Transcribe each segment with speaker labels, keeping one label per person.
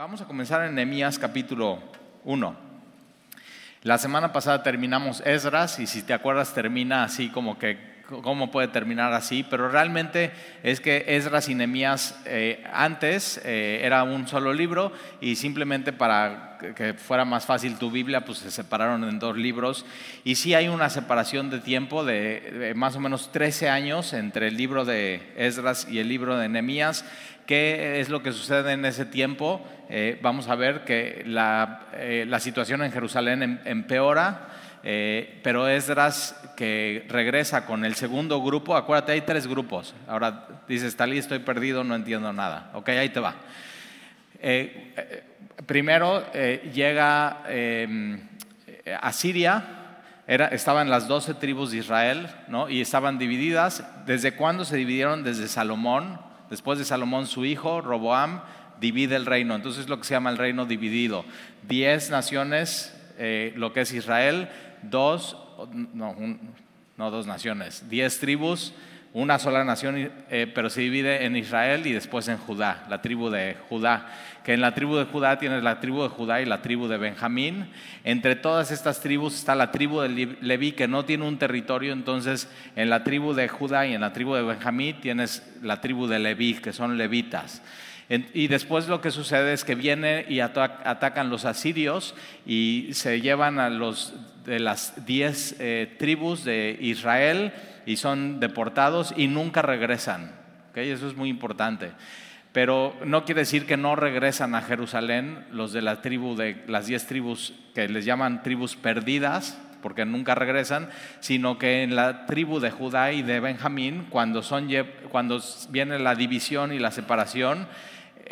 Speaker 1: Vamos a comenzar en Nehemías capítulo 1. La semana pasada terminamos Esdras y si te acuerdas termina así como que cómo puede terminar así, pero realmente es que Esdras y Nehemías eh, antes eh, era un solo libro y simplemente para que fuera más fácil tu Biblia, pues se separaron en dos libros. Y sí hay una separación de tiempo de, más o menos 13 años entre el libro de Esdras y el libro de Nehemías. ¿Qué es lo que sucede en ese tiempo? Eh, vamos a ver que la, eh, la situación en Jerusalén em, empeora, pero Esdras que regresa con el segundo grupo, acuérdate, hay tres grupos. Ahora dices, Talí, estoy perdido, no entiendo nada. Ok, ahí te va. primero llega em, a Siria, era, estaban las doce tribus de Israel, ¿no? Y estaban divididas. ¿Desde cuándo se dividieron? Desde Salomón, Después de Salomón, su hijo, Roboam, divide el reino. Entonces es lo que se llama el reino dividido. Diez naciones, eh, lo que es Israel, dos, no, dos naciones, diez tribus, una sola nación, eh, pero se divide en Israel y después en Judá, la tribu de Judá. Que en la tribu de Judá tienes la tribu de Judá y la tribu de Benjamín. Entre todas estas tribus está la tribu de Leví, que no tiene un territorio. Entonces, en la tribu de Judá y en la tribu de Benjamín tienes la tribu de Leví, que son levitas. Y después lo que sucede es que vienen y atacan los asirios y se llevan a los de las diez eh, tribus de Israel y son deportados y nunca regresan. Eso es muy importante. Pero no quiere decir que no regresan a Jerusalén los de la tribu de las diez tribus que les llaman tribus perdidas, porque nunca regresan, sino que en la tribu de Judá y de Benjamín, cuando, son, cuando viene la división y la separación,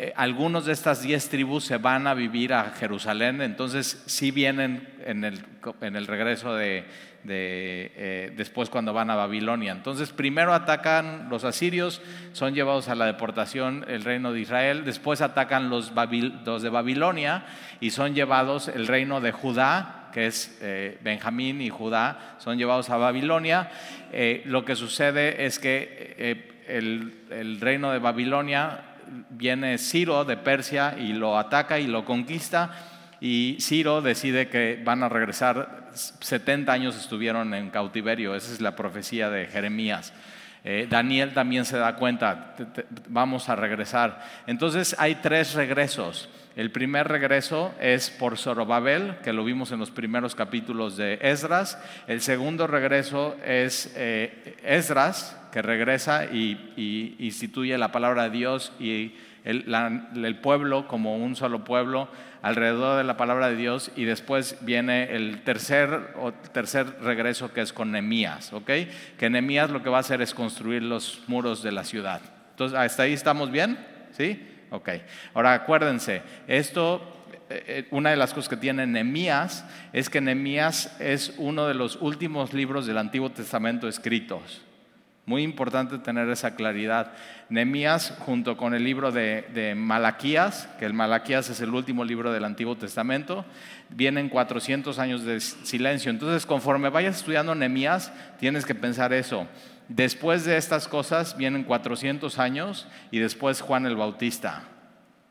Speaker 1: eh, algunos de estas diez tribus se van a vivir a Jerusalén, entonces sí vienen en el, en el regreso de, eh, después cuando van a Babilonia. Entonces primero atacan los asirios, son llevados a la deportación el reino de Israel, después atacan los, de Babilonia y son llevados el reino de Judá, que es eh, Benjamín y Judá, son llevados a Babilonia. lo que sucede es que el, el reino de Babilonia viene Ciro de Persia y lo ataca y lo conquista y Ciro decide que van a regresar, 70 años estuvieron en cautiverio, esa es la profecía de Jeremías. Eh, Daniel también se da cuenta, vamos a regresar. Entonces hay tres regresos. El primer regreso es por Zorobabel, que lo vimos en los primeros capítulos de Esdras. El segundo regreso es eh, Esdras, que regresa y, instituye la palabra de Dios y el, pueblo como un solo pueblo alrededor de la palabra de Dios y después viene el tercer, o tercer regreso que es con Nemías, ¿ok? Que Nemías lo que va a hacer es construir los muros de la ciudad. Entonces, ¿hasta ahí estamos bien? ¿Sí? Ok. Ahora acuérdense, esto eh, eh, una de las cosas que tiene Nemías es que Nemías es uno de los últimos libros del Antiguo Testamento escritos. Muy importante tener esa claridad. Nemías, junto con el libro de, Malaquías, que el Malaquías es el último libro del Antiguo Testamento, vienen 400 años de silencio. Entonces, conforme vayas estudiando Nemías, tienes que pensar eso. Después de estas cosas vienen 400 años y después Juan el Bautista.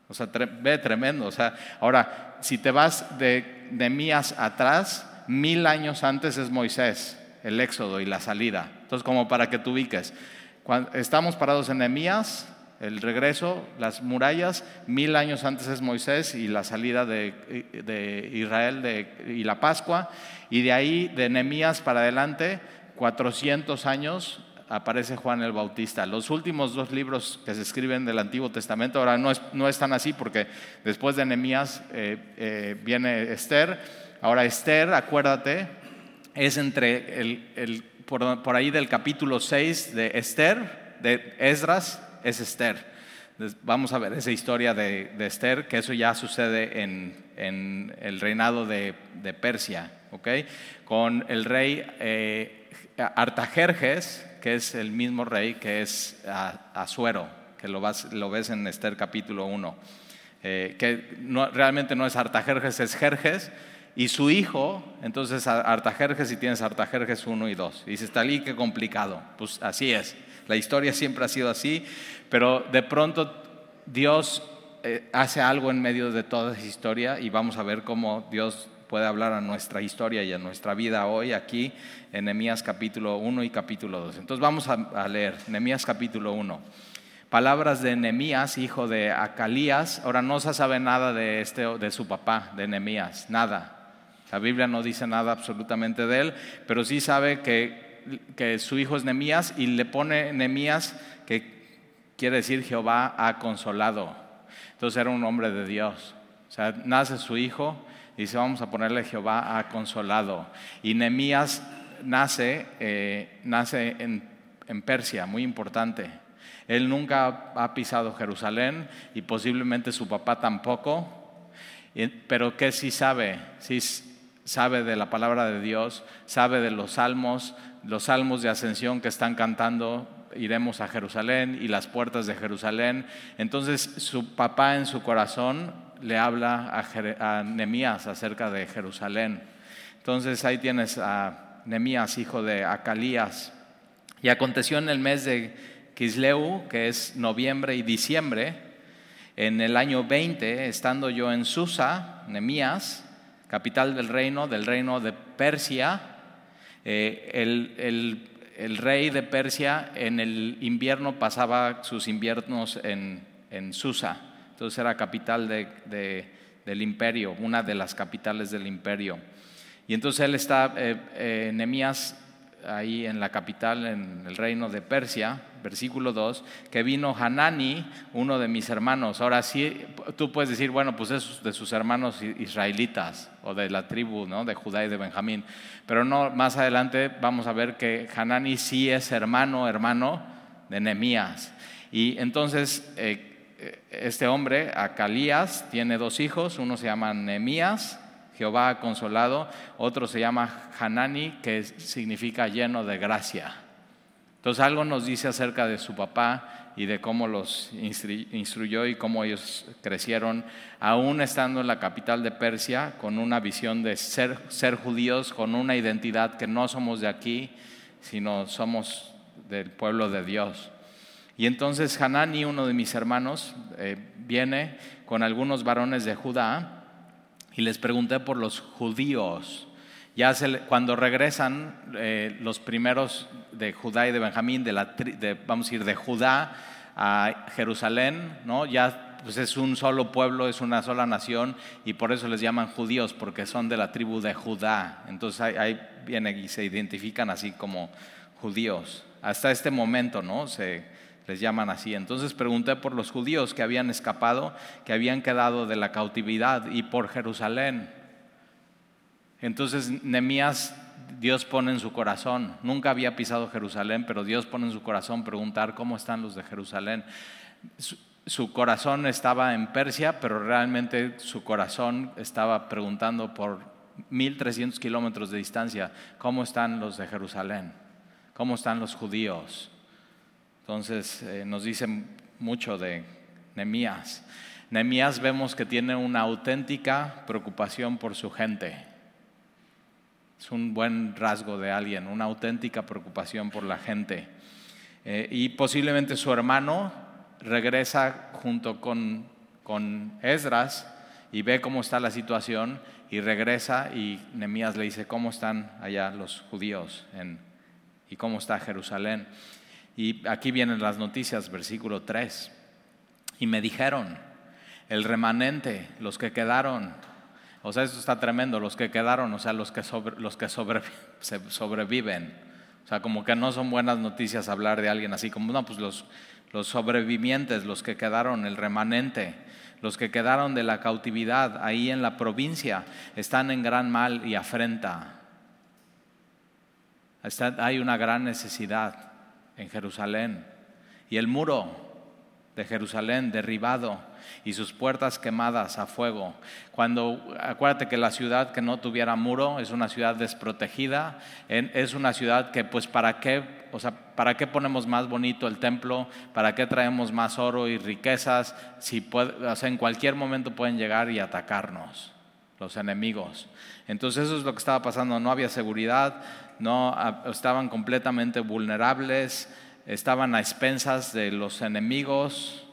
Speaker 1: O sea, ve tremendo. O sea, ahora, si te vas de Nemías atrás, mil años antes es Moisés el éxodo y la salida. Entonces, como para que tú ubiques, estamos parados en Nehemías, el regreso, las murallas, mil años antes es Moisés y la salida de, Israel y la Pascua, y de ahí, de Nehemías para adelante, 400 años aparece Juan el Bautista. Los últimos dos libros que se escriben del Antiguo Testamento, ahora no, es, están así porque después de Nehemías eh, eh, viene Esther. Ahora Esther, acuérdate, es entre el, por, ahí del capítulo 6 de Esther, de Esdras, es Esther. Vamos a ver esa historia de, Esther, que eso ya sucede en, el reinado de, Persia, ¿ok? Con el rey eh, Artajerjes, que es el mismo rey que es Azuero, que lo, lo ves en Esther capítulo 1. Eh, que realmente no es Artajerjes, es Jerjes, y su hijo, entonces Artajerjes y tienes Artajerjes 1 y 2. Y dices, talí, qué complicado. Pues así es. La historia siempre ha sido así, pero de pronto Dios eh, hace algo en medio de toda esa historia y vamos a ver cómo Dios puede hablar a nuestra historia y a nuestra vida hoy aquí en Nehemías capítulo 1 y capítulo 2. Entonces vamos a, leer Nehemías capítulo 1. Palabras de Nehemías, hijo de Acalías. Ahora no se sabe nada de, este, de su papá, de Nehemías, nada. La Biblia no dice nada absolutamente de él, pero sí sabe que, que su hijo es Nehemías y le pone Nehemías que quiere decir Jehová ha consolado. Entonces era un hombre de Dios. O sea, nace su hijo y dice, vamos a ponerle Jehová ha consolado. Y Nehemías nace, eh, nace en, en Persia, muy importante. Él nunca ha pisado Jerusalén y posiblemente su papá tampoco, pero que sí sabe, sí sabe de la palabra de Dios, sabe de los salmos, los salmos de ascensión que están cantando, iremos a Jerusalén y las puertas de Jerusalén. Entonces su papá en su corazón le habla a, Nemías acerca de Jerusalén. Entonces ahí tienes a Nemías, hijo de Acalías. Y aconteció en el mes de Kisleu, que es noviembre y diciembre, en el año 20, estando yo en Susa, Nemías, capital del reino, del reino de Persia, eh, el, rey de Persia en el invierno pasaba sus inviernos en, en Susa. Entonces era capital del imperio, una de las capitales del imperio. Y entonces él está, eh, eh ahí en la capital, en el reino de Persia, versículo 2, que vino Hanani, uno de mis hermanos. Ahora sí, tú puedes decir, bueno, pues es de sus hermanos israelitas o de la tribu ¿no? de Judá y de Benjamín. Pero no, más adelante vamos a ver que Hanani sí es hermano, hermano de Nemías. Y entonces eh, este hombre, Acalías, tiene dos hijos, uno se llama Nemías, Jehová ha consolado, otro se llama Hanani, que significa lleno de gracia. Entonces algo nos dice acerca de su papá y de cómo los instruyó y cómo ellos crecieron, aún estando en la capital de Persia, con una visión de ser, ser judíos, con una identidad que no somos de aquí, sino somos del pueblo de Dios. Y entonces Hanani, uno de mis hermanos, eh, viene con algunos varones de Judá y les pregunté por los judíos. Ya cuando regresan eh, los primeros de Judá y de Benjamín, de la, vamos a ir de Judá a Jerusalén, ya pues es un solo pueblo, es una sola nación y por eso les llaman judíos, porque son de la tribu de Judá. Entonces ahí, ahí viene y se identifican así como judíos. Hasta este momento, ¿no? Se, les llaman así. Entonces pregunté por los judíos que habían escapado, que habían quedado de la cautividad y por Jerusalén. Entonces Nemías, Dios pone en su corazón, nunca había pisado Jerusalén, pero Dios pone en su corazón preguntar cómo están los de Jerusalén. Su, corazón estaba en Persia, pero realmente su corazón estaba preguntando por 1300 kilómetros de distancia, ¿cómo están los de Jerusalén? ¿Cómo están los judíos? Entonces eh, nos dicen mucho de Nemías. Nemías vemos que tiene una auténtica preocupación por su gente. Es un buen rasgo de alguien, una auténtica preocupación por la gente. Eh, y posiblemente su hermano regresa junto con, con Esdras y ve cómo está la situación y regresa y Nemías le dice cómo están allá los judíos y cómo está Jerusalén. Y aquí vienen las noticias, versículo 3. Y me dijeron, el remanente, los que quedaron, o sea, esto está tremendo, los que quedaron, o sea, los que, los que sobreviven. O sea, como que no son buenas noticias hablar de alguien así, como, no, pues los, los sobrevivientes, los que quedaron, el remanente, los que quedaron de la cautividad ahí en la provincia, están en gran mal y afrenta. hay una gran necesidad en Jerusalén. Y el muro de Jerusalén derribado y sus puertas quemadas a fuego. Cuando acuérdate que la ciudad que no tuviera muro es una ciudad desprotegida, es una ciudad que pues para qué, o sea, para qué ponemos más bonito el templo, para qué traemos más oro y riquezas, si en cualquier momento pueden llegar y atacarnos los enemigos. Entonces eso es lo que estaba pasando, no había seguridad, no estaban completamente vulnerables, estaban a expensas de los enemigos.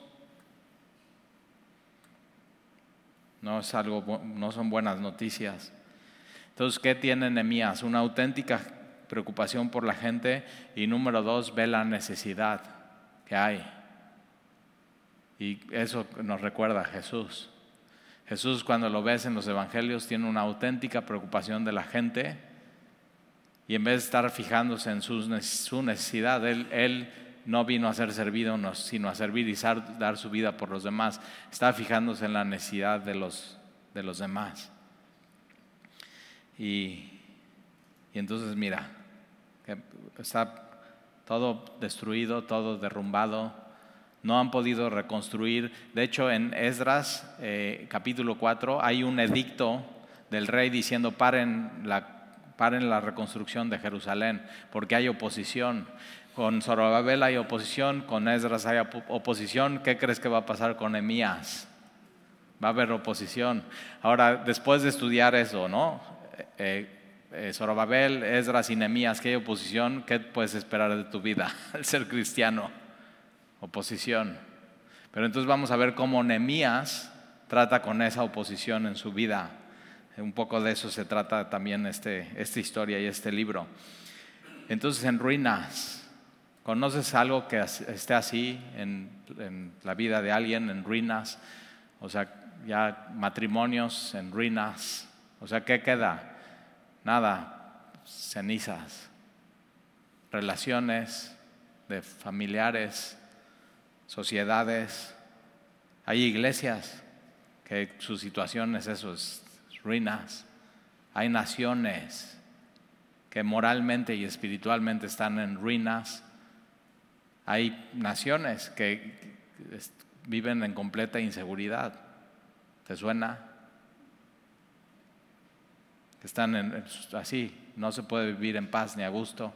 Speaker 1: no, es algo, no son buenas noticias. Entonces, ¿qué tiene Nehemías? Una auténtica preocupación por la gente y número dos, ve la necesidad que hay. Y eso nos recuerda a Jesús. Jesús cuando lo ves en los evangelios tiene una auténtica preocupación de la gente y en vez de estar fijándose en su necesidad, él, no vino a ser servido, sino a servir y dar su vida por los demás. Está fijándose en la necesidad de los, de los demás. Y, y entonces mira, está todo destruido, todo derrumbado, no han podido reconstruir. De hecho, en Esdras eh, capítulo 4 hay un edicto del rey diciendo paren la, paren la reconstrucción de Jerusalén, porque hay oposición. Con Zorobabel hay oposición, con Esdras hay oposición. ¿Qué crees que va a pasar con Emías? Va a haber oposición. Ahora, después de estudiar eso, ¿no? Eh, eh, Zorobabel, Esdras y Nehemías, que hay oposición, ¿qué puedes esperar de tu vida al ser cristiano? Oposición. Pero entonces vamos a ver cómo Nehemías trata con esa oposición en su vida. Un poco de eso se trata también este, esta historia y este libro. Entonces, en ruinas, ¿conoces algo que esté así en, en la vida de alguien, en ruinas? O sea, ya matrimonios en ruinas. O sea, ¿qué queda? nada, cenizas, relaciones de familiares, sociedades. Hay iglesias que su situación es eso, es ruinas. Hay naciones que moralmente y espiritualmente están en ruinas. Hay naciones que viven en completa inseguridad. ¿Te suena? están así, no se puede vivir en paz ni a gusto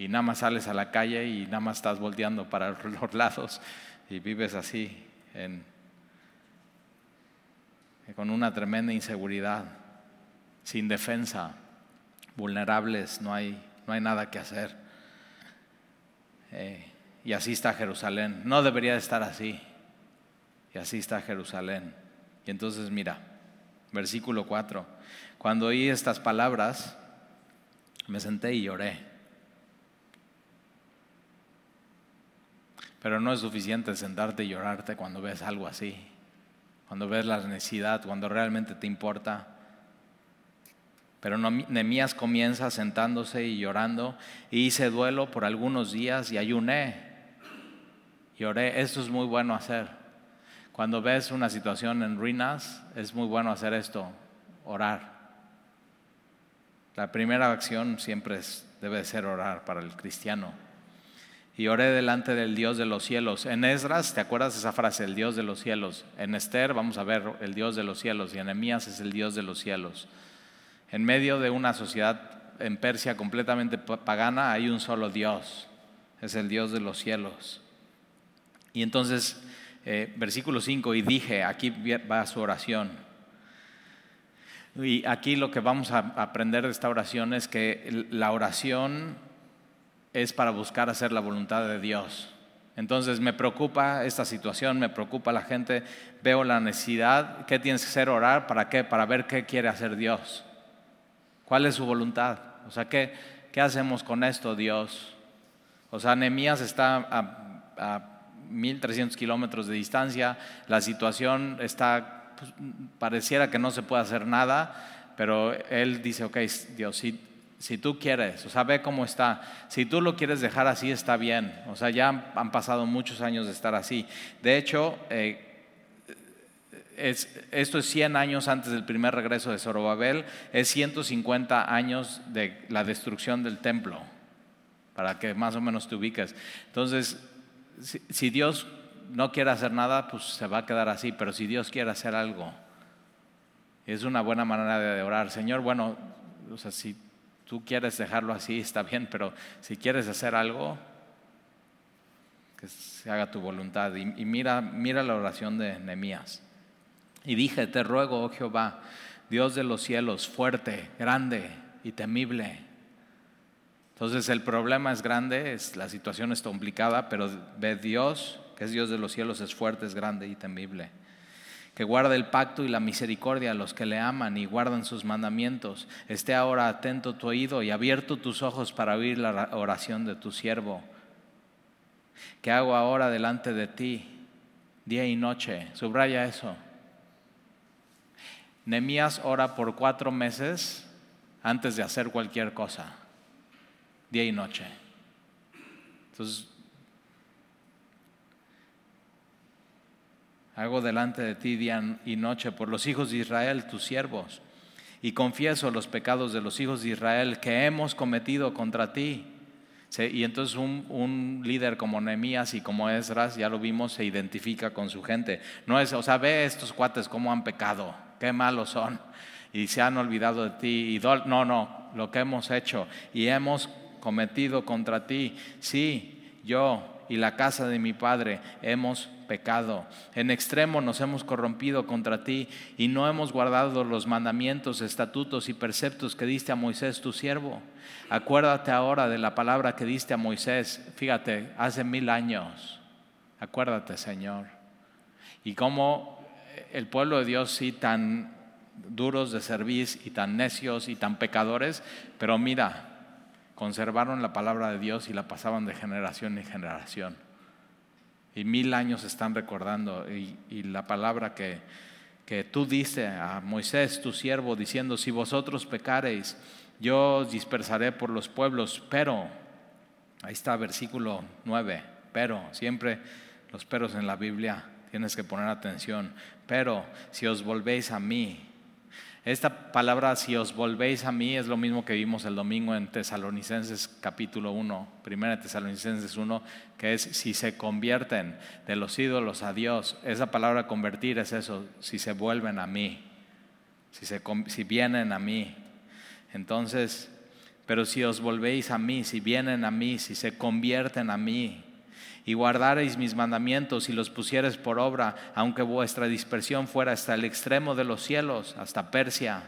Speaker 1: y nada más sales a la calle y nada más estás volteando para los lados y vives así con una tremenda inseguridad, sin defensa, vulnerables, no hay, no hay nada que hacer. Eh, y así está Jerusalén. No debería de estar así. Y así está Jerusalén. Y entonces mira, versículo 4. Cuando oí estas palabras, me senté y lloré. Pero no es suficiente sentarte y llorarte cuando ves algo así, cuando ves la necesidad, cuando realmente te importa. Pero Nemías comienza sentándose y llorando, y hice duelo por algunos días y ayuné. Lloré, esto es muy bueno hacer. Cuando ves una situación en ruinas, es muy bueno hacer esto, orar. La primera acción siempre debe ser orar para el cristiano. Y oré delante del Dios de los cielos. En Esdras, ¿te acuerdas esa frase? El Dios de los cielos. En Esther vamos a ver el Dios de los cielos y en Emías es el Dios de los cielos. En medio de una sociedad en Persia completamente pagana hay un solo Dios. Es el Dios de los cielos. Y entonces, eh, versículo 5, y dije, aquí va su oración. Y aquí lo que vamos a aprender de esta oración es que la oración es para buscar hacer la voluntad de Dios. Entonces me preocupa esta situación, me preocupa la gente, veo la necesidad, ¿qué tienes que hacer orar? ¿Para qué? Para ver qué quiere hacer Dios. ¿Cuál es su voluntad? O sea, ¿qué, qué hacemos con esto, Dios? O sea, Nehemías está a, a 1300 kilómetros de distancia, la situación está pues, pareciera que no se puede hacer nada, pero él dice, ok, Dios, si, si tú quieres, o sea, ve cómo está. Si tú lo quieres dejar así, está bien. O sea, ya han pasado muchos años de estar así. De hecho, eh, esto es 100 años antes del primer regreso de Zorobabel, es 150 años de la destrucción del templo, para que más o menos te ubiques. Entonces, si Dios no quiere hacer nada, pues se va a quedar así, pero si Dios quiere hacer algo, es una buena manera de orar. Señor, bueno, o sea, si tú quieres dejarlo así, está bien, pero si quieres hacer algo, que se haga tu voluntad. Y, mira, mira la oración de Nehemías. Y dije, te ruego, oh Jehová, Dios de los cielos, fuerte, grande y temible. Entonces el problema es grande, es, la situación es complicada, pero ve Dios que es Dios de los cielos, es fuerte, es grande y temible. Que guarda el pacto y la misericordia a los que le aman y guardan sus mandamientos. Esté ahora atento tu oído y abierto tus ojos para oír la oración de tu siervo. ¿Qué hago ahora delante de ti, día y noche? Subraya eso. Nemías ora por cuatro meses antes de hacer cualquier cosa, día y noche. Entonces, hago delante de ti día y noche por los hijos de Israel, tus siervos, y confieso los pecados de los hijos de Israel que hemos cometido contra ti. y entonces un, un, líder como Nehemías y como Esdras, ya lo vimos, se identifica con su gente. No es, o sea, ve estos cuates cómo han pecado, qué malos son, y se han olvidado de ti. Y no, no, lo que hemos hecho y hemos cometido contra ti, sí, yo y la casa de mi padre hemos pecado. En extremo nos hemos corrompido contra ti y no hemos guardado los mandamientos, estatutos y preceptos que diste a Moisés tu siervo. Acuérdate ahora de la palabra que diste a Moisés, fíjate, hace mil años. Acuérdate, Señor. Y cómo el pueblo de Dios sí tan duros de servir y tan necios y tan pecadores, pero mira, conservaron la palabra de Dios y la pasaban de generación en generación. Y mil años están recordando. Y, la palabra que, que tú dices a Moisés, tu siervo, diciendo, si vosotros pecareis, yo os dispersaré por los pueblos, pero, ahí está versículo 9, pero, siempre los peros en la Biblia, tienes que poner atención, pero si os volvéis a mí, esta palabra, si os volvéis a mí, es lo mismo que vimos el domingo en Tesalonicenses capítulo 1, primera Tesalonicenses 1, que es si se convierten de los ídolos a Dios. Esa palabra convertir es eso, si se vuelven a mí, si, se, si vienen a mí. Entonces, pero si os volvéis a mí, si vienen a mí, si se convierten a mí, y guardareis mis mandamientos y los pusieres por obra, aunque vuestra dispersión fuera hasta el extremo de los cielos, hasta Persia.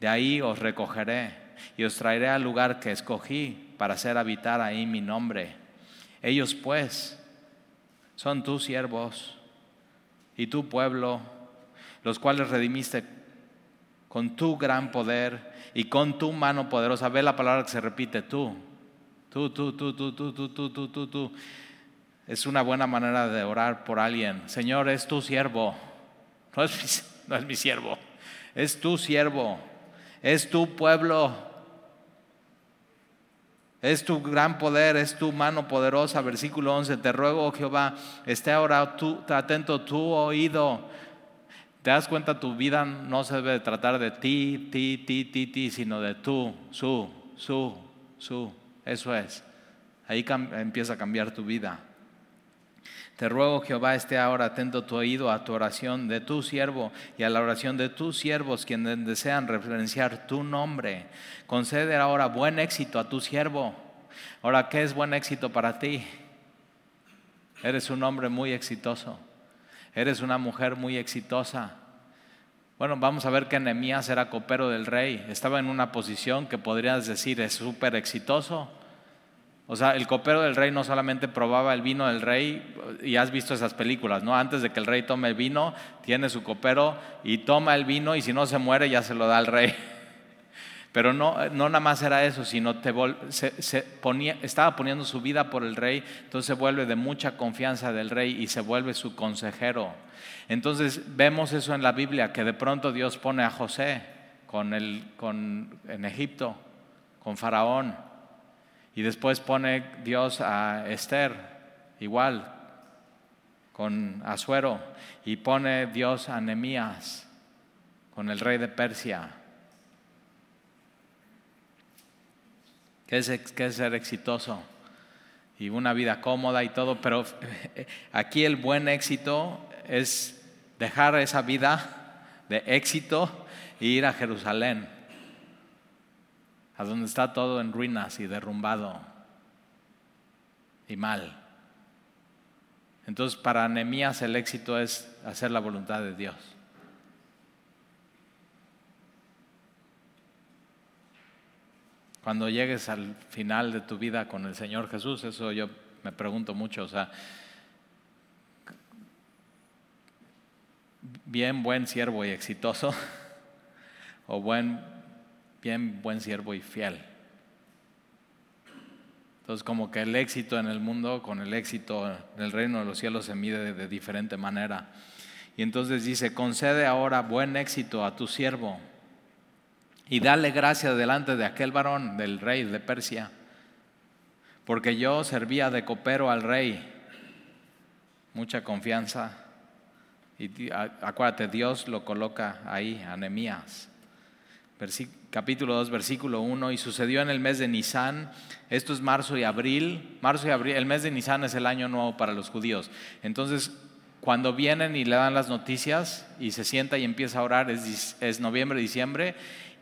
Speaker 1: De ahí os recogeré y os traeré al lugar que escogí para hacer habitar ahí mi nombre. Ellos pues son tus siervos y tu pueblo, los cuales redimiste con tu gran poder y con tu mano poderosa. Ve la palabra que se repite, tú Tú, tú, tú, tú, tú, tú, tú, tú, tú, tú. Es una buena manera de orar por alguien. Señor, es tu siervo. No es mi, siervo. Es tu siervo. Es tu pueblo. Es tu gran poder, es tu mano poderosa. Versículo 11. Te ruego, Jehová, esté ahora tú, atento tu oído. ¿Te das cuenta? Tu vida no se debe tratar de ti, ti, ti, ti, ti, sino de tú, su, su, su. Eso es. Ahí empieza a cambiar tu vida. Te ruego, Jehová, esté ahora atento tu oído a tu oración de tu siervo y a la oración de tus siervos, quienes desean referenciar tu nombre. Concede ahora buen éxito a tu siervo. Ahora, ¿qué es buen éxito para ti? Eres un hombre muy exitoso. Eres una mujer muy exitosa. Bueno, vamos a ver que Nehemías era copero del rey. Estaba en una posición que podrías decir es súper exitoso. O sea, el copero del rey no solamente probaba el vino del rey, y has visto esas películas, ¿no? Antes de que el rey tome el vino, tiene su copero y toma el vino y si no se muere ya se lo da al rey. Pero no, no nada más era eso, sino te se, ponía, estaba poniendo su vida por el rey, entonces se vuelve de mucha confianza del rey y se vuelve su consejero. Entonces vemos eso en la Biblia, que de pronto Dios pone a José con el, con, en Egipto, con Faraón y después pone Dios a Esther, igual, con Azuero. Y pone Dios a Nemías, con el rey de Persia. ¿Qué es, qué es ser exitoso? Y una vida cómoda y todo, pero aquí el buen éxito es dejar esa vida de éxito e ir a Jerusalén a donde está todo en ruinas y derrumbado y mal. Entonces, para Nehemías el éxito es hacer la voluntad de Dios. Cuando llegues al final de tu vida con el Señor Jesús, eso yo me pregunto mucho, o sea, bien buen siervo y exitoso o buen, bien buen siervo y fiel. Entonces como que el éxito en el mundo con el éxito en el reino de los cielos se mide de, diferente manera. Y entonces dice, concede ahora buen éxito a tu siervo y dale gracia delante de aquel varón, del rey de Persia, porque yo servía de copero al rey. Mucha confianza y acuérdate, Dios lo coloca ahí, Anemías. capítulo 2, versículo 1. Y sucedió en el mes de Nisan, esto es marzo y abril. Marzo y abril, el mes de Nisan es el año nuevo para los judíos. Entonces, cuando vienen y le dan las noticias y se sienta y empieza a orar, es, es noviembre, diciembre.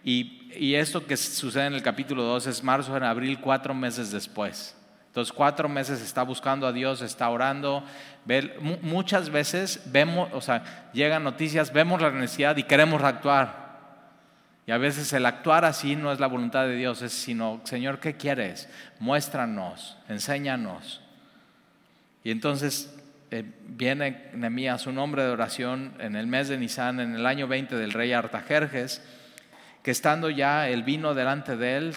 Speaker 1: Y, esto que sucede en el capítulo 2 es marzo, en abril, cuatro meses después. Entonces, cuatro meses está buscando a Dios, está orando. muchas veces vemos, o sea, llegan noticias, vemos la necesidad y queremos actuar. Y a veces el actuar así no es la voluntad de Dios, es sino, Señor, ¿qué quieres? Muéstranos, enséñanos. Y entonces eh, viene Nehemías, un hombre de oración, en el mes de Nisan, en el año 20 del rey Artajerjes, que estando ya el vino delante de él,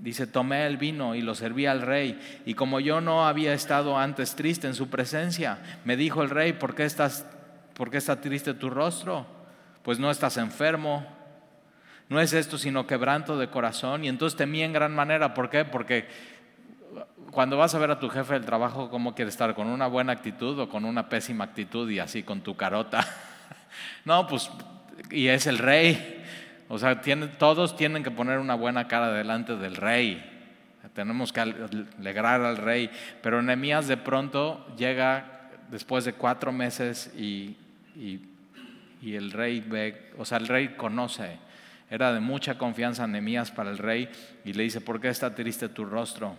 Speaker 1: Dice, tomé el vino y lo serví al rey. Y como yo no había estado antes triste en su presencia, me dijo el rey, ¿por qué estás, por qué está triste tu rostro? Pues no estás enfermo. No es esto sino quebranto de corazón. Y entonces temí en gran manera. ¿Por qué? Porque cuando vas a ver a tu jefe del trabajo, ¿cómo quiere estar? ¿Con una buena actitud o con una pésima actitud y así con tu carota? no, pues, y es el rey. O sea, todos tienen que poner una buena cara delante del rey. Tenemos que alegrar al rey. Pero Nehemías de pronto llega después de cuatro meses y, el rey ve, o sea, el rey conoce. Era de mucha confianza Nehemías para el rey y le dice, ¿por qué está triste tu rostro?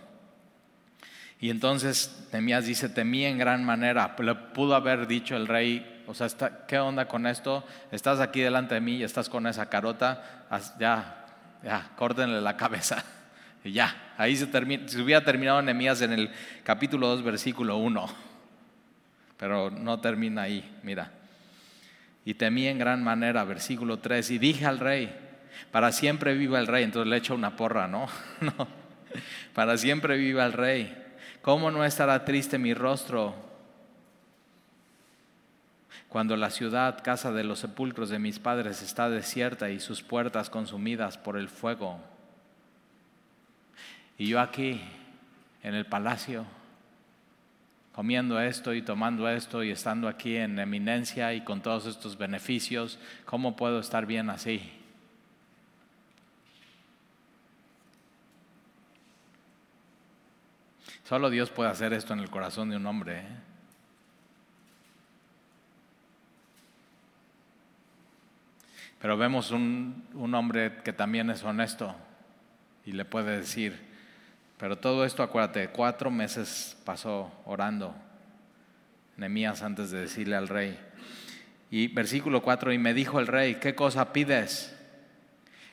Speaker 1: Y entonces Nehemías dice, temí en gran manera. Le pudo haber dicho el rey, o sea, ¿qué onda con esto? Estás aquí delante de mí y estás con esa carota, ya, ya, córtenle la cabeza. Y ya, ahí se, termina, se hubiera terminado Nehemías en el capítulo 2, versículo 1. Pero no termina ahí, mira. Y temí en gran manera, versículo 3, y dije al rey, para siempre viva el rey. Entonces le echo una porra, ¿no? no. Para siempre viva el rey. ¿Cómo no estará triste mi rostro cuando la ciudad, casa de los sepulcros de mis padres, está desierta y sus puertas consumidas por el fuego. Y yo aquí, en el palacio, comiendo esto y tomando esto y estando aquí en eminencia y con todos estos beneficios, ¿cómo puedo estar bien así? Solo Dios puede hacer esto en el corazón de un hombre. ¿eh? Pero vemos un, hombre que también es honesto y le puede decir, pero todo esto, acuérdate, cuatro meses pasó orando Nemías antes de decirle al rey. Y versículo 4, y me dijo el rey, ¿qué cosa pides?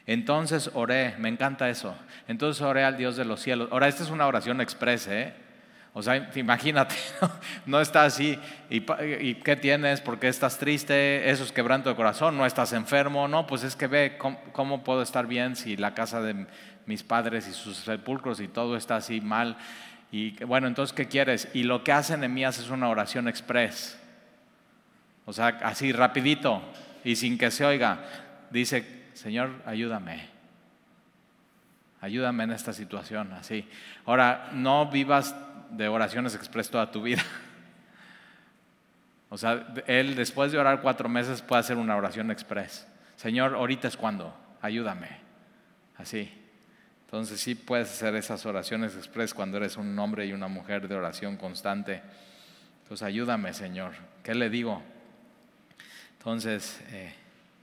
Speaker 1: Entonces oré, me encanta eso. Entonces oré al Dios de los cielos. Ahora, esta es una oración expresa, ¿eh? O sea, imagínate, no, estás así, ¿y, qué tienes? ¿Por qué estás triste? Eso es quebranto de corazón, no estás enfermo, no, pues es que ve cómo, puedo estar bien si la casa de mis padres y sus sepulcros y todo está así mal. Y bueno, entonces, ¿qué quieres? Y lo que hace Nehemías es una oración express. O sea, así rapidito y sin que se oiga. Dice, Señor, ayúdame. Ayúdame en esta situación, así. Ahora, no vivas de oraciones express toda tu vida. O sea, él después de orar cuatro meses puede hacer una oración express. Señor, ahorita es cuando, ayúdame. Así. Entonces sí puedes hacer esas oraciones express cuando eres un hombre y una mujer de oración constante. Entonces ayúdame, Señor. ¿Qué le digo? Entonces, eh,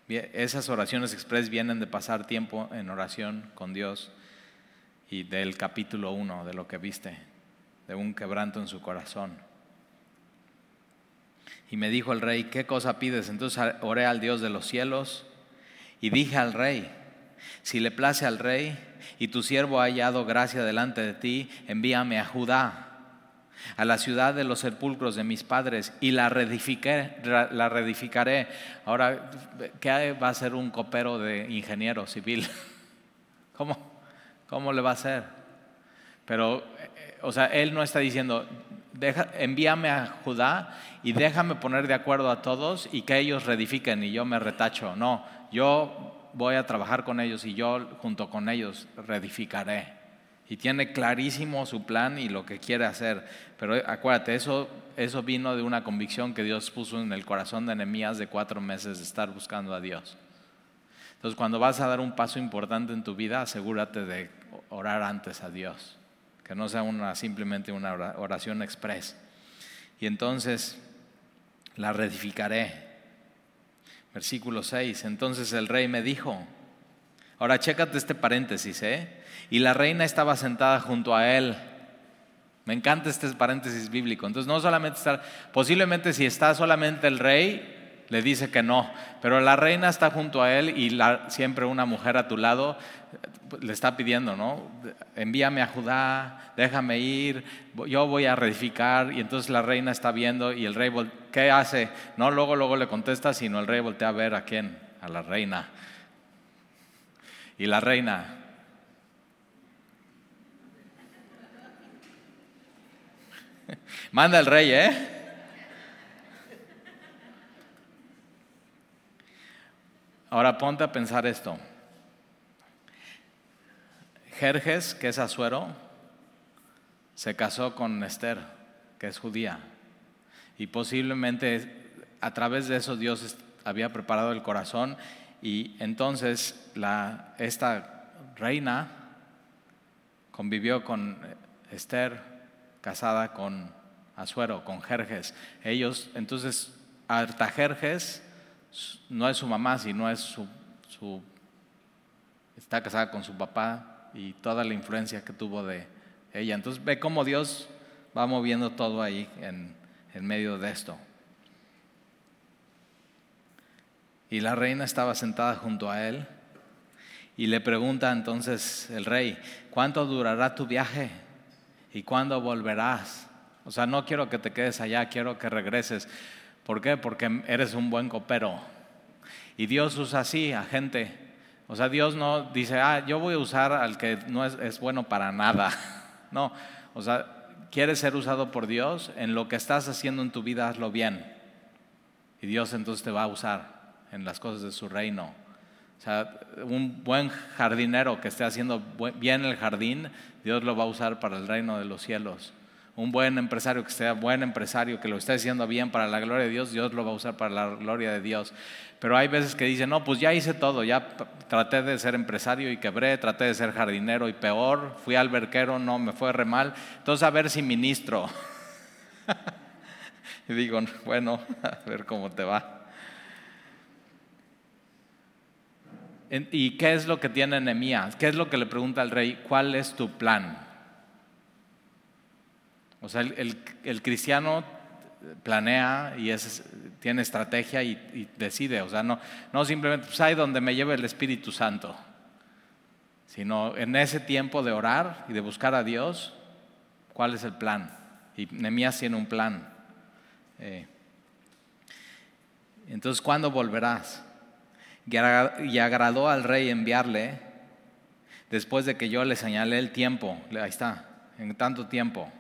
Speaker 1: esas oraciones express vienen de pasar tiempo en oración con Dios y del capítulo 1 de lo que viste de un quebranto en su corazón. Y me dijo el rey, ¿qué cosa pides? Entonces oré al Dios de los cielos y dije al rey, si le place al rey y tu siervo ha hallado gracia delante de ti, envíame a Judá, a la ciudad de los sepulcros de mis padres y la, la reedificaré. Ahora, ¿qué va a ser un copero de ingeniero civil? ¿Cómo? ¿Cómo le va a hacer? Pero, o sea, él no está diciendo, envíame a Judá y déjame poner de acuerdo a todos y que ellos reedifiquen y yo me retacho. No, yo voy a trabajar con ellos y yo junto con ellos reedificaré. Y tiene clarísimo su plan y lo que quiere hacer. Pero acuérdate, eso, eso vino de una convicción que Dios puso en el corazón de Nehemías de cuatro meses de estar buscando a Dios. Entonces, cuando vas a dar un paso importante en tu vida, asegúrate de orar antes a Dios, que no sea una, simplemente una oración express. Y entonces la reedificaré. Versículo 6. Entonces el rey me dijo, ahora chécate este paréntesis, ¿eh? y la reina estaba sentada junto a él. Me encanta este paréntesis bíblico. Entonces, no solamente estar, posiblemente si está solamente el rey, le dice que no, pero la reina está junto a él y siempre una mujer a tu lado le está pidiendo, ¿no? Envíame a Judá, déjame ir, yo voy a reedificar. Y entonces la reina está viendo y el rey, ¿qué hace? No, luego, luego le contesta, sino el rey voltea a ver a quién, a la reina. Y la reina, Manda el rey, ¿eh? Ahora ponte a pensar esto. Jerjes, que es Azuero, se casó con Esther, que es judía. Y posiblemente a través de eso Dios había preparado el corazón y entonces esta reina convivió con Esther casada con Azuero, con Jerjes. Ellos, entonces, Artajerjes no es su mamá, sino es su, está casada con su papá y toda la influencia que tuvo de ella. Entonces ve cómo Dios va moviendo todo ahí en, en medio de esto. Y la reina estaba sentada junto a él y le pregunta entonces el rey, ¿cuánto durará tu viaje? ¿Y cuándo volverás? O sea, no quiero que te quedes allá, quiero que regreses. ¿Por qué? Porque eres un buen copero. Y Dios usa así a gente. O sea, Dios no dice, ah, yo voy a usar al que no es, es bueno para nada. No, o sea, quieres ser usado por Dios, en lo que estás haciendo en tu vida, hazlo bien. Y Dios entonces te va a usar en las cosas de su reino. O sea, un buen jardinero que esté haciendo bien el jardín, Dios lo va a usar para el reino de los cielos. Un buen empresario que sea buen empresario, que lo esté haciendo bien para la gloria de Dios, Dios lo va a usar para la gloria de Dios. Pero hay veces que dicen, no, pues ya hice todo, ya traté de ser empresario y quebré, traté de ser jardinero y peor, fui alberquero, no, me fue re mal. Entonces a ver si ministro. y digo, bueno, a ver cómo te va. ¿Y qué es lo que tiene Nehemías? ¿Qué es lo que le pregunta al rey? ¿Cuál es tu plan? O sea, el, cristiano planea y tiene estrategia y, decide. O sea, no, no simplemente, pues ahí donde me lleve el Espíritu Santo, sino en ese tiempo de orar y de buscar a Dios, ¿cuál es el plan? Y Nehemías tiene un plan. Eh, entonces, ¿cuándo volverás? y agradó al rey enviarle después de que yo le señalé el tiempo, ahí está, en tanto tiempo.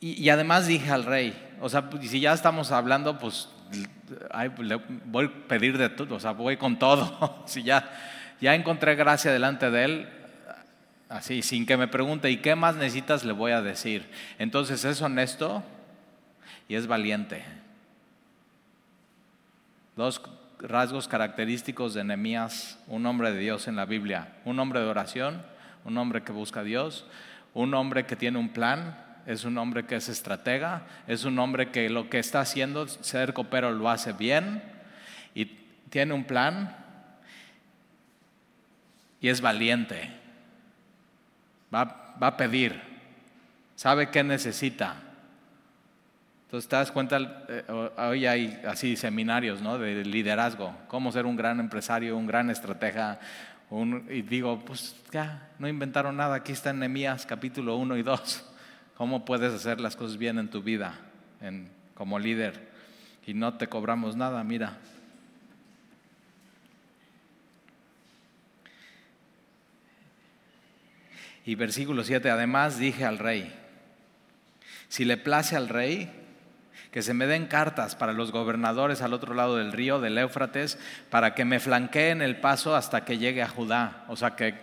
Speaker 1: Y, además dije al rey, o sea, pues, si ya estamos hablando, pues voy a pedir de todo, o sea, voy con todo. si ya, ya encontré gracia delante de él, así, sin que me pregunte, ¿y qué más necesitas? Le voy a decir. Entonces es honesto y es valiente. Dos rasgos característicos de Nehemías, un hombre de Dios en la Biblia, un hombre de oración, un hombre que busca a Dios, un hombre que tiene un plan, es un hombre que es estratega, es un hombre que lo que está haciendo, ser copero, lo hace bien y tiene un plan y es valiente. Va, va a pedir, sabe qué necesita entonces te das cuenta, eh, hoy hay así seminarios ¿no? de liderazgo, cómo ser un gran empresario, un gran estratega. y digo, pues ya, no inventaron nada, aquí está en Nehemías capítulo 1 y 2. Cómo puedes hacer las cosas bien en tu vida como líder y no te cobramos nada, mira. Y versículo 7, además dije al rey, si le place al rey, que se me den cartas para los gobernadores al otro lado del río, del Éufrates, para que me flanqueen el paso hasta que llegue a Judá. O sea que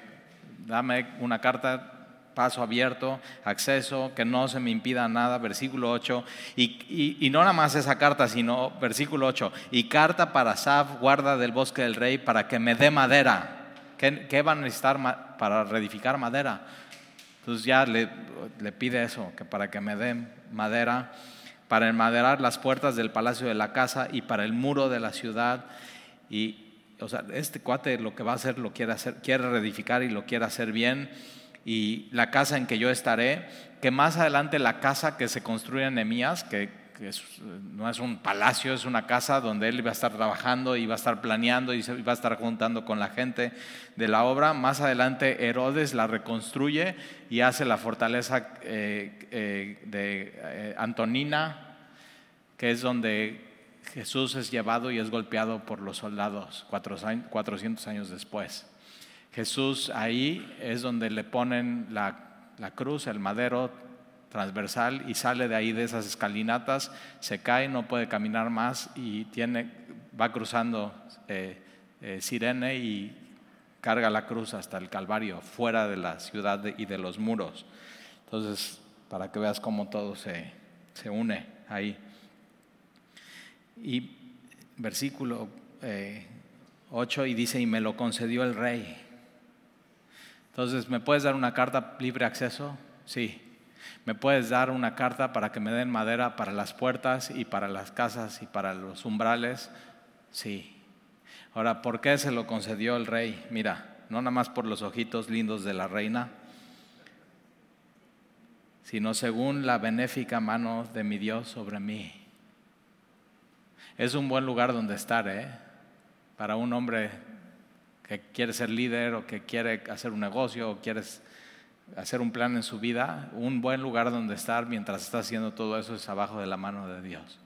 Speaker 1: dame una carta, paso abierto, acceso, que no se me impida nada, versículo 8. Y, no nada más esa carta, sino versículo 8, y carta para Saf, guarda del bosque del rey, para que me dé madera. ¿Qué, qué van a necesitar para reedificar madera? Entonces ya le, le pide eso, que para que me den madera para enmaderar las puertas del palacio de la casa y para el muro de la ciudad. Y, o sea, este cuate lo que va a hacer lo quiere hacer, quiere reedificar y lo quiere hacer bien. Y la casa en que yo estaré, que más adelante la casa que se construye en Nemías, que, no es un palacio, es una casa donde él iba a estar trabajando, iba a estar planeando y iba a estar juntando con la gente de la obra. Más adelante Herodes la reconstruye y hace la fortaleza eh, eh, de eh, Antonina, que es donde Jesús es llevado y es golpeado por los soldados 400 años después. Jesús ahí es donde le ponen la, cruz, el madero transversal y sale de ahí de esas escalinatas, se cae, no puede caminar más y tiene, va cruzando Sirene y carga la cruz hasta el Calvario, fuera de la ciudad y de los muros. Entonces, para que veas cómo todo se, se une ahí. Y versículo 8 eh, y dice, y me lo concedió el rey. Entonces, ¿me puedes dar una carta libre acceso? Sí. ¿Me puedes dar una carta para que me den madera para las puertas y para las casas y para los umbrales? Sí. Ahora, ¿por qué se lo concedió el rey? Mira, no nada más por los ojitos lindos de la reina, sino según la benéfica mano de mi Dios sobre mí. Es un buen lugar donde estar, ¿eh? Para un hombre que quiere ser líder o que quiere hacer un negocio o quiere hacer un plan en su vida, un buen lugar donde estar mientras está haciendo todo eso es abajo de la mano de Dios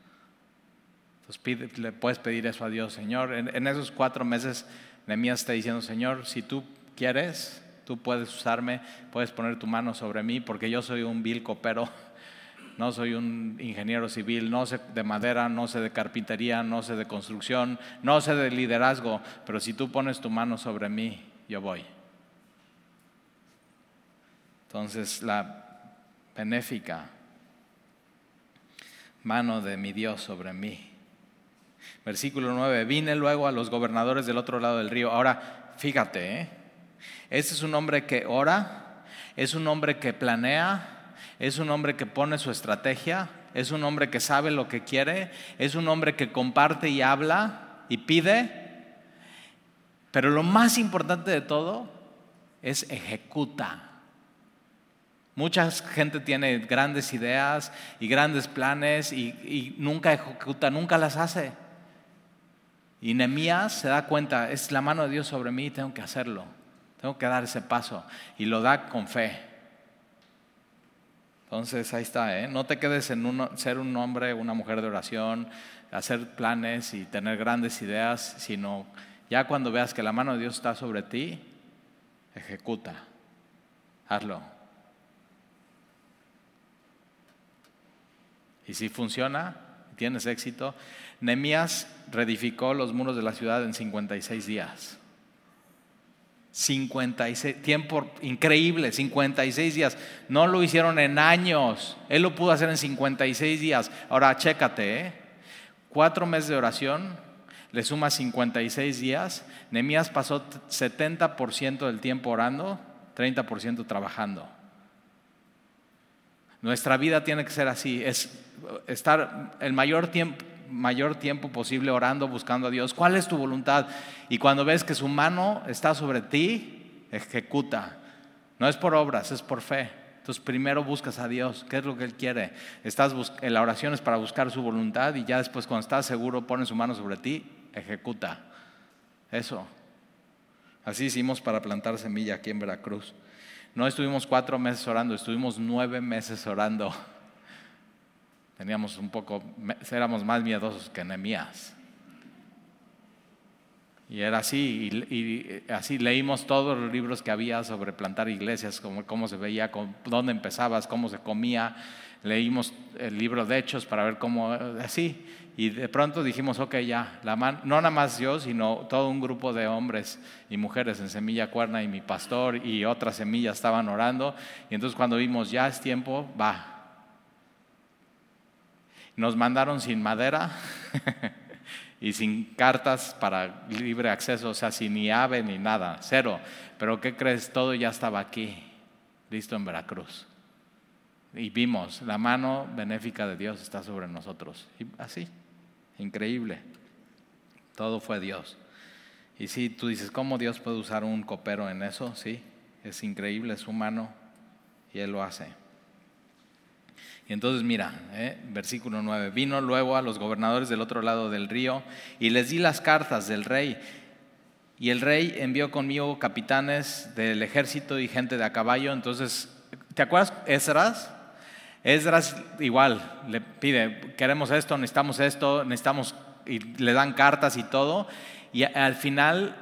Speaker 1: le puedes pedir eso a Dios, Señor. En, esos cuatro meses, Nehemías está diciendo, Señor, si tú quieres, tú puedes usarme, puedes poner tu mano sobre mí, porque yo soy un vil copero, no soy un ingeniero civil, no sé de madera, no sé de carpintería, no sé de construcción, no sé de liderazgo, pero si tú pones tu mano sobre mí, yo voy. Entonces, la benéfica mano de mi Dios sobre mí Versículo 9, vine luego a los gobernadores del otro lado del río. Ahora, fíjate, este es un hombre que ora, es un hombre que planea, es un hombre que pone su estrategia, es un hombre que sabe lo que quiere, es un hombre que comparte y habla y pide, pero lo más importante de todo es ejecuta. Mucha gente tiene grandes ideas y grandes planes y, y nunca ejecuta, nunca las hace. Y Nehemías se da cuenta, es la mano de Dios sobre mí, tengo que hacerlo, tengo que dar ese paso. Y lo da con fe. Entonces ahí está, ¿eh? no te quedes en ser un hombre, una mujer de oración, hacer planes y tener grandes ideas, sino ya cuando veas que la mano de Dios está sobre ti, ejecuta, hazlo. Y si funciona, tienes éxito, Nemías reedificó los muros de la ciudad en 56 días. 56, tiempo increíble, 56 días. No lo hicieron en años. Él lo pudo hacer en 56 días. Ahora, chécate, ¿eh? cuatro meses de oración, le suma 56 días. Nemías pasó 70% del tiempo orando, 30% trabajando. Nuestra vida tiene que ser así, es estar el mayor tiempo, mayor tiempo posible orando, buscando a Dios. ¿Cuál es tu voluntad? Y cuando ves que su mano está sobre ti, ejecuta. No es por obras, es por fe. Entonces primero buscas a Dios, ¿qué es lo que Él quiere? Estás en la oración es para buscar su voluntad y ya después cuando estás seguro pone su mano sobre ti, ejecuta. Eso. Así hicimos para plantar semilla aquí en Veracruz. No estuvimos cuatro meses orando, estuvimos nueve meses orando. Teníamos un poco, éramos más miedosos que Nehemías. Y era así, y, así leímos todos los libros que había sobre plantar iglesias, cómo, cómo se veía, dónde empezabas, cómo se comía. Leímos el libro de Hechos para ver cómo, así. Y de pronto dijimos, ok, ya, la no nada más yo, sino todo un grupo de hombres y mujeres en Semilla Cuerna y mi pastor y otras semillas estaban orando. Y entonces cuando vimos, ya es tiempo, va. Nos mandaron sin madera. y sin cartas para libre acceso, o sea, sin ni ave ni nada, cero. Pero ¿qué crees? Todo ya estaba aquí, listo en Veracruz. Y vimos, la mano benéfica de Dios está sobre nosotros. Y así, increíble. Todo fue Dios. Y si tú dices, ¿cómo Dios puede usar un copero en eso? Sí, es increíble, es humano y Él lo hace. Y entonces mira, eh, versículo 9, vino luego a los gobernadores del otro lado del río y les di las cartas del rey. Y el rey envió conmigo capitanes del ejército y gente de a caballo. Entonces, ¿te acuerdas Esdras? Esdras igual, le pide, queremos esto, necesitamos esto, necesitamos, y le dan cartas y todo. Y al final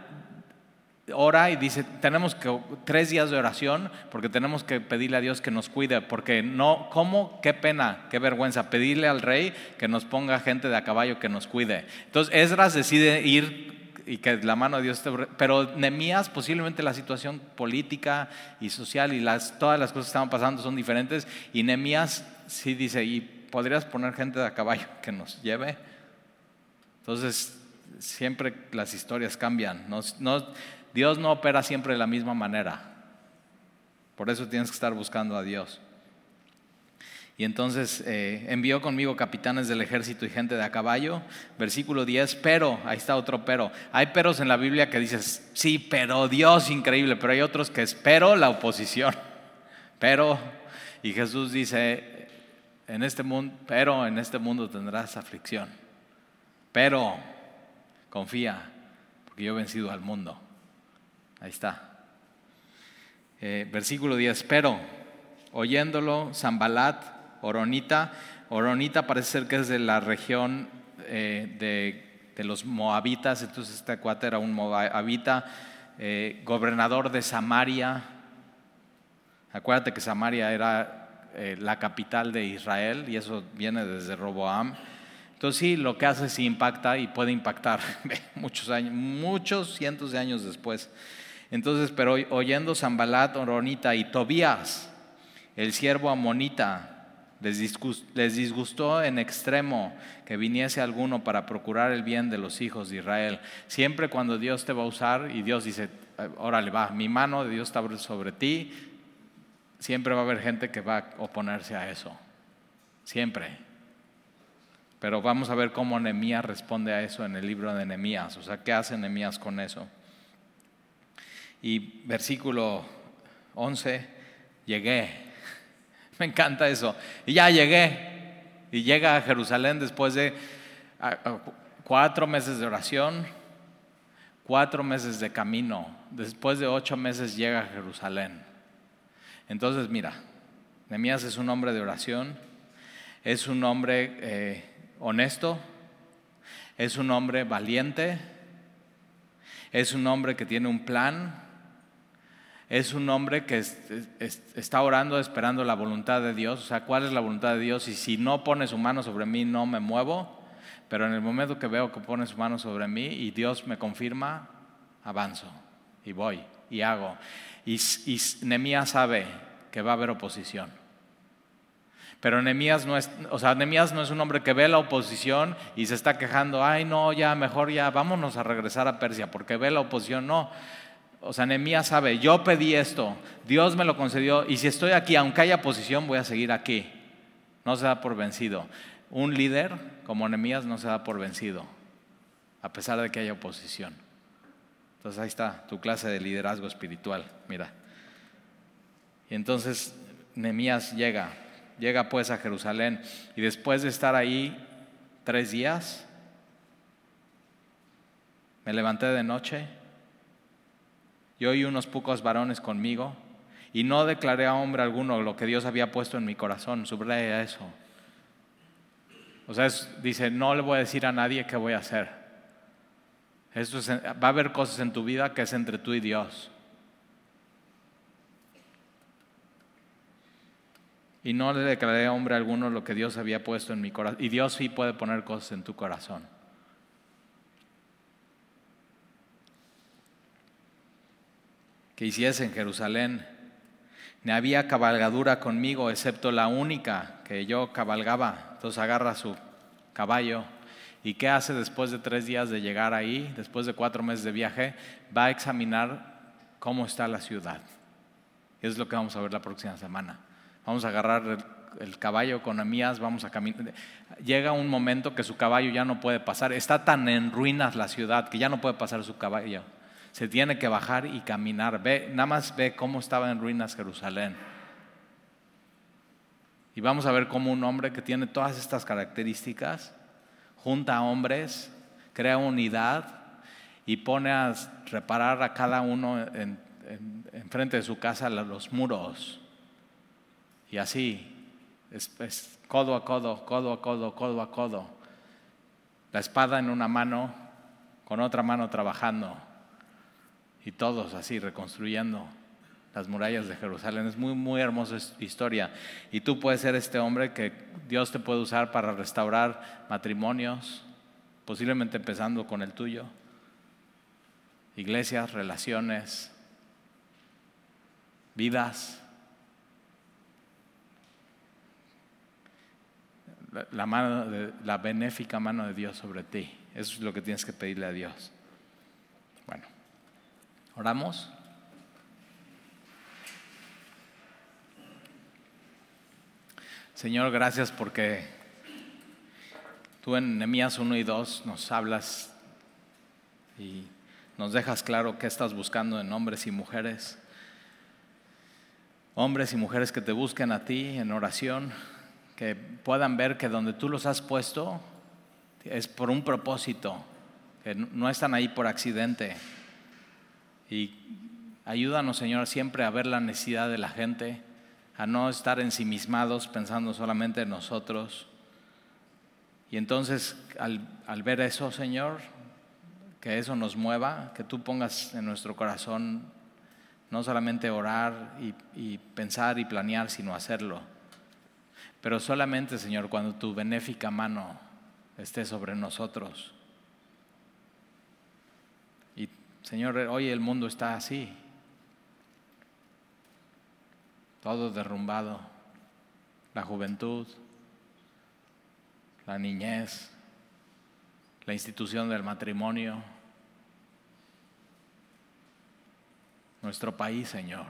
Speaker 1: ora y dice, tenemos que, tres días de oración porque tenemos que pedirle a Dios que nos cuide, porque no, ¿cómo? Qué pena, qué vergüenza, pedirle al rey que nos ponga gente de a caballo que nos cuide. Entonces Esdras decide ir y que la mano de Dios esté, pero Nemías posiblemente la situación política y social y las, todas las cosas que estaban pasando son diferentes y Nemías sí dice, ¿y podrías poner gente de a caballo que nos lleve? Entonces siempre las historias cambian. no, Dios no opera siempre de la misma manera. Por eso tienes que estar buscando a Dios. Y entonces eh, envió conmigo capitanes del ejército y gente de a caballo. Versículo 10, pero, ahí está otro pero. Hay peros en la Biblia que dices, sí, pero Dios increíble, pero hay otros que espero la oposición. Pero, y Jesús dice, en este mundo, pero en este mundo tendrás aflicción. Pero, confía, porque yo he vencido al mundo. Ahí está. Eh, versículo 10, pero oyéndolo, Zambalat, Oronita, Oronita parece ser que es de la región eh, de, los moabitas, entonces este cuate era un moabita, eh, gobernador de Samaria. Acuérdate que Samaria era la capital de Israel y eso viene desde Roboam. Entonces sí, lo que hace sí impacta y puede impactar muchos años, muchos cientos de años después. Entonces, pero oyendo Zambalat, Oronita y Tobías, el siervo amonita, les disgustó, en extremo que viniese alguno para procurar el bien de los hijos de Israel. Siempre cuando Dios te va a usar y Dios dice, órale, va, mi mano de Dios está sobre ti, siempre va a haber gente que va a oponerse a eso. Siempre. Pero vamos a ver cómo Nehemías responde a eso en el libro de Nehemías. O sea, ¿qué hace Nehemías con eso? Y versículo 11, llegué. Me encanta eso. Y ya llegué. Y llega a Jerusalén después de cuatro meses de oración, cuatro meses de camino. Después de ocho meses llega a Jerusalén. Entonces, mira, Nehemías es un hombre de oración, es un hombre eh, honesto, es un hombre valiente, es un hombre que tiene un plan, es un hombre que está orando esperando la voluntad de Dios, o sea, cuál es la voluntad de Dios y si no pone su mano sobre mí no me muevo, pero en el momento que veo que pone su mano sobre mí y Dios me confirma, avanzo y voy y hago. Y, y Nemías sabe que va a haber oposición. Pero Nemías no es, o sea, Nemías no es un hombre que ve la oposición y se está quejando, ay no, ya mejor ya vámonos a regresar a Persia, porque ve la oposición, no. O sea, Nehemías sabe, yo pedí esto, Dios me lo concedió y si estoy aquí, aunque haya oposición, voy a seguir aquí. No se da por vencido. Un líder como Nehemías no se da por vencido, a pesar de que haya oposición. Entonces ahí está tu clase de liderazgo espiritual, mira. Y entonces Nehemías llega, llega pues a Jerusalén y después de estar ahí tres días, me levanté de noche y oí unos pocos varones conmigo Y no declaré a hombre alguno lo que Dios había puesto en mi corazón. Subraya eso. O sea, dice, no le voy a decir a nadie qué voy a hacer. Esto va a haber cosas en tu vida que es entre tú y Dios. Y no le declaré a hombre alguno lo que Dios había puesto en mi corazón. Y Dios sí puede poner cosas en tu corazón. Que hiciese en Jerusalén. Ni había cabalgadura conmigo, excepto la única que yo cabalgaba. Entonces agarra su caballo. ¿Y qué hace después de tres días de llegar ahí, después de cuatro meses de viaje? Va a examinar cómo está la ciudad. Es lo que vamos a ver la próxima semana vamos a agarrar el, caballo con Amías, vamos a caminar. Llega un momento que su caballo ya no puede pasar, está tan en ruinas la ciudad que ya no puede pasar su caballo. Se tiene que bajar y caminar. Ve, nada más ve cómo estaba en ruinas Jerusalén. Y vamos a ver cómo un hombre que tiene todas estas características junta a hombres, crea unidad y pone a reparar a cada uno en, en frente de su casa los muros y así, codo a codo, codo a codo, codo a codo. La espada en una mano, con otra mano trabajando. Y todos así reconstruyendo las murallas de Jerusalén. Es muy, muy hermosa historia. Y tú puedes ser este hombre que Dios te puede usar para restaurar matrimonios, posiblemente empezando con el tuyo, iglesias, relaciones, vidas. la, mano de, la benéfica mano de Dios sobre ti. Eso es lo que tienes que pedirle a Dios. Oramos. Señor, gracias porque tú en Nehemías 1 y 2 nos hablas y nos dejas claro qué estás buscando en hombres y mujeres. Hombres y mujeres que te busquen a ti en oración, que puedan ver que donde tú los has puesto es por un propósito, que no están ahí por accidente. Y ayúdanos, Señor, siempre a ver la necesidad de la gente, a no estar ensimismados pensando solamente en nosotros. Y entonces, al, ver eso, Señor, que eso nos mueva, que tú pongas en nuestro corazón no solamente orar y pensar y planear, sino hacerlo. Pero solamente, Señor, cuando tu benéfica mano esté sobre nosotros. Y, Señor, hoy el mundo está así, todo derrumbado, la juventud, la niñez, la institución del matrimonio, nuestro país, Señor.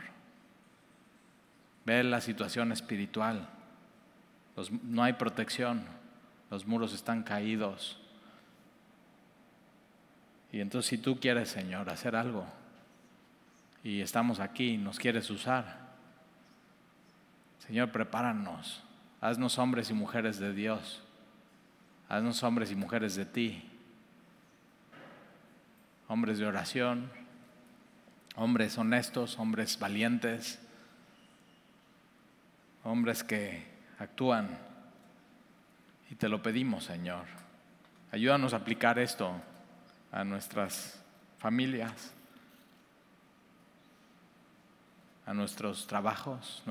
Speaker 1: Ve la situación espiritual. No hay protección, los muros están caídos. Y entonces si tú quieres, Señor, hacer algo y estamos aquí, nos quieres usar, Señor, prepáranos, haznos hombres y mujeres de Dios, haznos hombres y mujeres de ti, hombres de oración, hombres honestos, hombres valientes, hombres que actúan. Y te lo pedimos, Señor. Ayúdanos a aplicar esto a nuestras familias, a nuestros trabajos,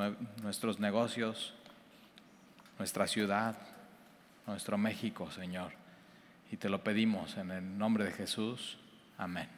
Speaker 1: nuestros negocios, nuestra ciudad, nuestro México, Señor. Y te lo pedimos en el nombre de Jesús. Amén.